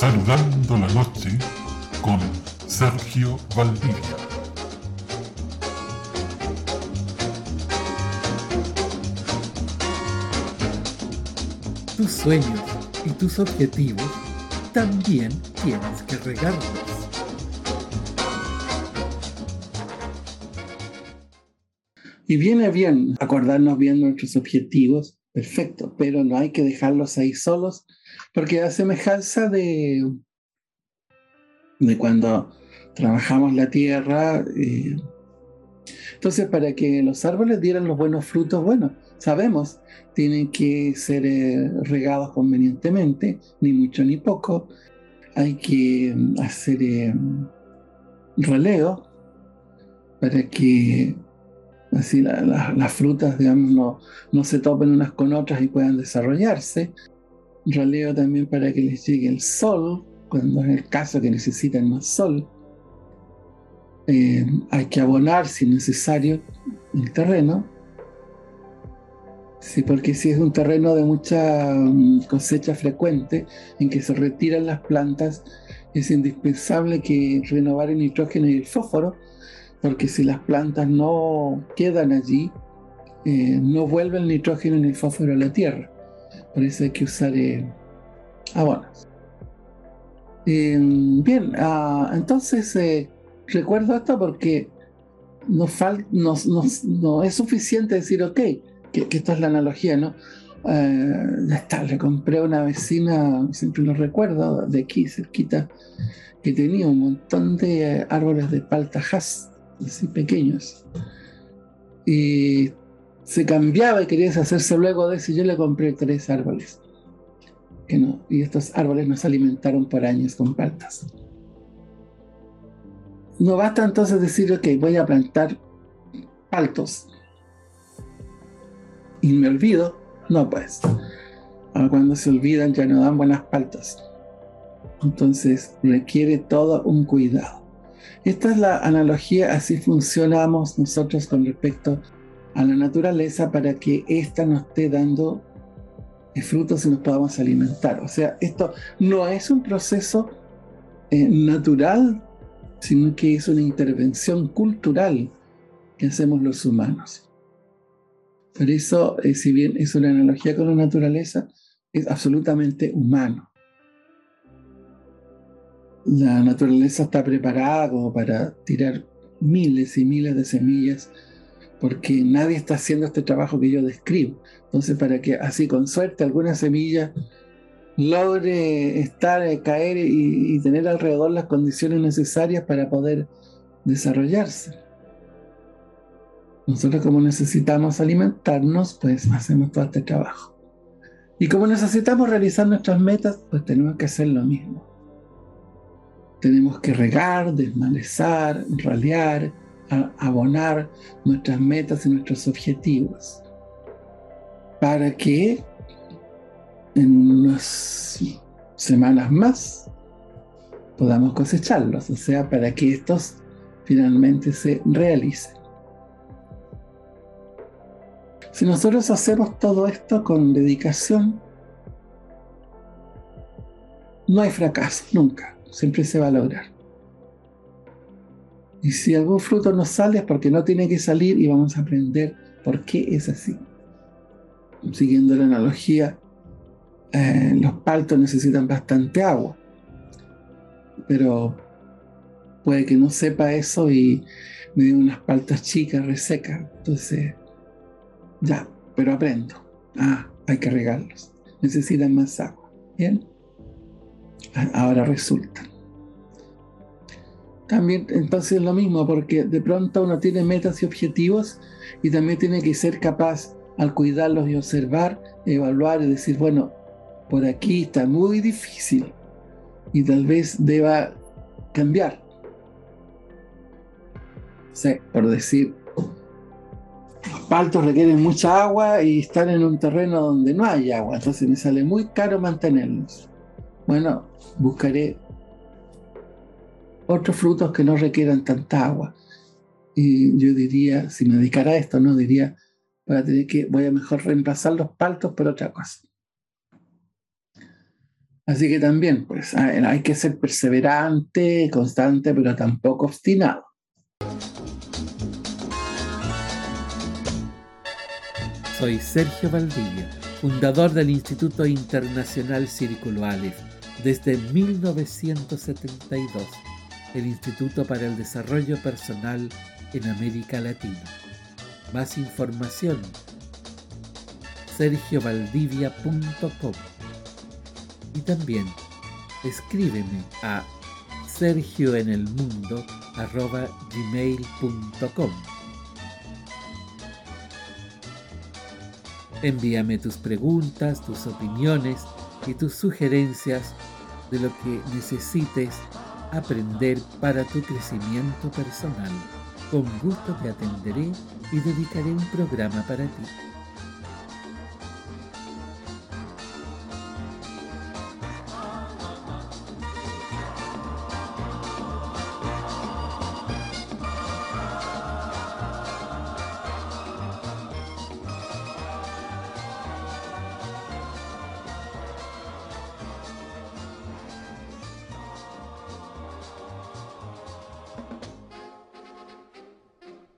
Saludando la noche con Sergio Valdivia. Tus sueños y tus objetivos también tienes que regarlos. Y viene bien acordarnos bien nuestros objetivos, perfecto, pero no hay que dejarlos ahí solos, porque a semejanza de, de cuando trabajamos la tierra, eh, entonces para que los árboles dieran los buenos frutos, bueno, sabemos, tienen que ser eh, regados convenientemente, ni mucho ni poco, hay que mm, hacer eh, para que así las frutas, digamos, no, no se topen unas con otras y puedan desarrollarse. Releo también para que les llegue el sol, cuando es el caso que necesitan más sol. Eh, hay que abonar, si necesario, el terreno. Sí, porque si es un terreno de mucha mm, cosecha frecuente, en que se retiran las plantas, es indispensable que renovar el nitrógeno y el fósforo, porque si las plantas no quedan allí, eh, no vuelve el nitrógeno ni el fósforo a la tierra. Por eso hay que usar eh, abonos. Em, bien, ah, entonces eh, recuerdo esto porque no, es suficiente decir, ok, que, esto es la analogía, ¿no? ya está, le compré a una vecina, siempre lo recuerdo, de aquí cerquita, que tenía un montón de árboles de paltajas así pequeños. Y se cambiaba y quería deshacerse luego de eso. Yo le compré tres árboles. Que no, y estos árboles nos alimentaron por años con paltas. No basta entonces decir, ok, voy a plantar paltos. Y me olvido. No, pues. cuando se olvidan ya no dan buenas paltas. Entonces requiere todo un cuidado. Esta es la analogía, así funcionamos nosotros con respecto a la naturaleza para que ésta nos esté dando frutos y nos podamos alimentar. O sea, esto no es un proceso eh, natural, sino que es una intervención cultural que hacemos los humanos. Por eso, eh, si bien es una analogía con la naturaleza, es absolutamente humano la naturaleza está preparada para tirar miles y miles de semillas porque nadie está haciendo este trabajo que yo describo. Entonces, para que así con suerte alguna semilla logre estar, eh, caer y, y, tener alrededor las condiciones necesarias para poder desarrollarse. Nosotros como necesitamos alimentarnos, pues hacemos todo este trabajo. Y como necesitamos realizar nuestras metas, pues tenemos que hacer lo mismo. Tenemos que regar, desmalezar, ralear, abonar nuestras metas y nuestros objetivos para que en unas semanas más podamos cosecharlos, o sea, para que estos finalmente se realicen. Si nosotros hacemos todo esto con dedicación, no hay fracaso, nunca siempre se va a lograr. Y si algún fruto no sale es porque no tiene que salir y vamos a aprender por qué es así. Siguiendo la analogía, eh, los paltos necesitan bastante agua, pero puede que no sepa eso y me dé unas paltas chicas, resecas. Entonces, ya, pero aprendo. Ah, hay que regarlos. Necesitan más agua. ¿Bien? Ahora resulta. También entonces es lo mismo, porque de pronto uno tiene metas y objetivos y también tiene que ser capaz al cuidarlos y observar, evaluar y decir, bueno, por aquí está muy difícil y tal vez deba cambiar. por decir, los paltos requieren mucha agua y están en un terreno donde no hay agua, entonces me sale muy caro mantenerlos. Bueno, buscaré otros frutos que no requieran tanta agua. Y yo diría, si me dedicara a esto, no diría, voy a tener que, voy a mejor reemplazar los paltos por otra cosa. Así que también, pues hay que ser perseverante, constante, pero tampoco obstinado. Soy Sergio Valdivia, fundador del Instituto Internacional Círculo Aleph desde 1972, el Instituto para el Desarrollo Personal en América Latina. Más información sergiovaldivia.com y también escríbeme a sergioenelmundo.gmail.com Envíame tus preguntas, tus opiniones y tus sugerencias de lo que necesites aprender para tu crecimiento personal. Con gusto te atenderé y dedicaré un programa para ti.